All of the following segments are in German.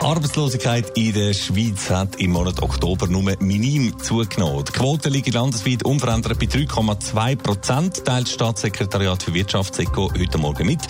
Arbeitslosigkeit in der Schweiz hat im Monat Oktober nur minim zugenommen. Die Quote liegt landesweit unverändert bei 3,2 Prozent, teilt das Staatssekretariat für Wirtschaft SECO heute Morgen mit.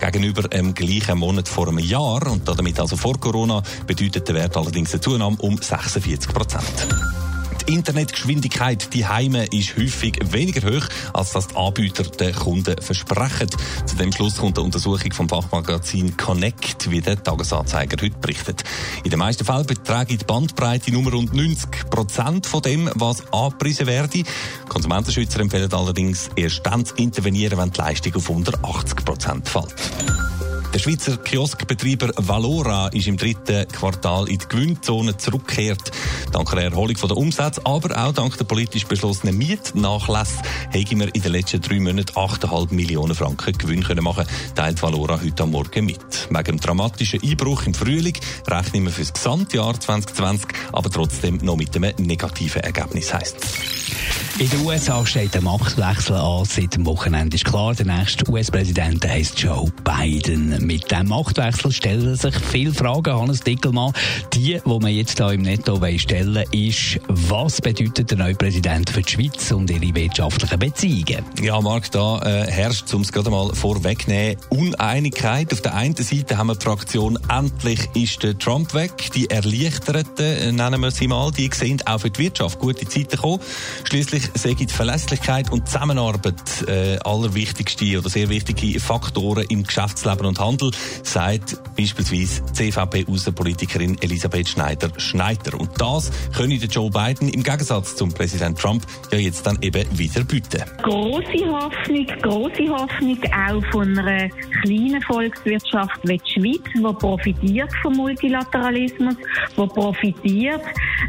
Gegenüber dem gleichen Monat vor einem Jahr und damit also vor Corona bedeutet der Wert allerdings eine Zunahme um 46 Prozent. Die Internetgeschwindigkeit die Heime ist häufig weniger hoch, als das die Anbieter den Kunden versprechen. Zu dem Schluss kommt eine Untersuchung vom Fachmagazin Connect, wie der Tagesanzeiger heute berichtet. In den meisten Fällen beträgt die Bandbreite nur rund 90 Prozent von dem, was angepriesen werde. Konsumentenschützer empfehlen allerdings erst dann zu intervenieren, wenn die Leistung auf unter 80 Prozent fällt. Der Schweizer Kioskbetreiber Valora ist im dritten Quartal in die Gewinnzone zurückgekehrt. Dank der Erholung der Umsätze, aber auch dank der politisch beschlossenen Mietnachlässe, haben wir in den letzten drei Monaten 8,5 Millionen Franken Gewinn können machen, teilt Valora heute am Morgen mit. Wegen dem dramatischen Einbruch im Frühling rechnen wir für das Gesamtjahr 2020, aber trotzdem noch mit einem negativen Ergebnis heisst in den USA steht ein Machtwechsel an. Seit dem Wochenende ist klar, der nächste US-Präsident heißt Joe Biden. Mit diesem Machtwechsel stellen sich viele Fragen, Hannes Dickelmann. Die, die man jetzt hier im Netto stellen ist, was bedeutet der neue Präsident für die Schweiz und ihre wirtschaftlichen Beziehungen? Ja, Marc, da äh, herrscht, um es gerade mal vorwegnehmen, Uneinigkeit. Auf der einen Seite haben wir die Fraktion, endlich ist der Trump weg. Die Erleichterten, äh, nennen wir sie mal, die sehen auch für die Wirtschaft gute Zeiten gekommen. Schließlich sei die Verlässlichkeit und Zusammenarbeit äh, allerwichtigste oder sehr wichtige Faktoren im Geschäftsleben und Handel, sagt beispielsweise CVP-Außenpolitikerin Elisabeth Schneider-Schneider. Und das könne der Joe Biden im Gegensatz zum Präsident Trump ja jetzt dann eben wieder bieten. Große Hoffnung, große Hoffnung auch von einer kleinen Volkswirtschaft wie die Schweiz, die profitiert vom Multilateralismus, die profitiert,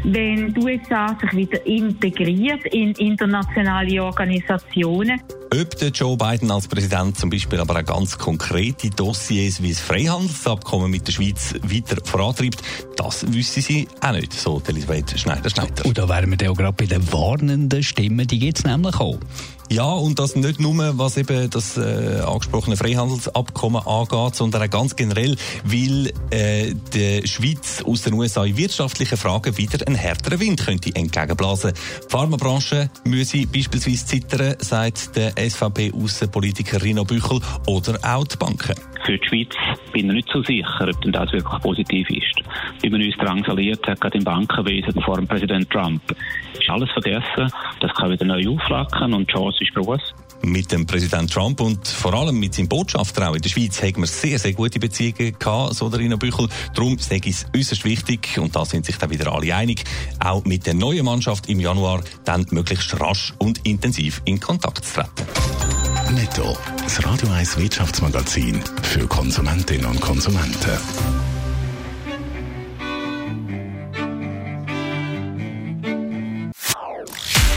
wenn die USA sich wieder integriert in internationale Organisationen. Ob der Joe Biden als Präsident zum Beispiel aber auch ganz konkrete Dossiers wie das Freihandelsabkommen mit der Schweiz weiter vorantreibt, das wissen sie auch nicht, so Elisabeth Schneider-Schneider. Und da wären wir dann auch gerade bei den warnenden Stimmen, die jetzt nämlich auch. Ja, und das nicht nur, was eben das äh, angesprochene Freihandelsabkommen angeht, sondern auch ganz generell, weil äh, die Schweiz aus den USA in wirtschaftlichen Fragen wieder einen härteren Wind könnte entgegenblasen. Die Pharmabranche müsse beispielsweise zittern, sagt der SVP-Außenpolitiker Rino Büchel oder auch die Banken. Für die Schweiz bin ich nicht so sicher, ob denn das wirklich positiv ist. Wie man uns drangsaliert hat, gerade im Bankenwesen vor dem Präsident Trump, ist alles vergessen. Das kann wieder neu auflacken und die Chance ist groß. Mit dem Präsident Trump und vor allem mit seinem Botschafter auch in der Schweiz haben wir sehr, sehr gute Beziehungen gehabt, so der Rino Büchel. Darum sage ich es äußerst wichtig, und da sind sich dann wieder alle einig, auch mit der neuen Mannschaft im Januar dann möglichst rasch und intensiv in Kontakt zu treten. Netto, das Radio 1 Wirtschaftsmagazin für Konsumentinnen und Konsumenten.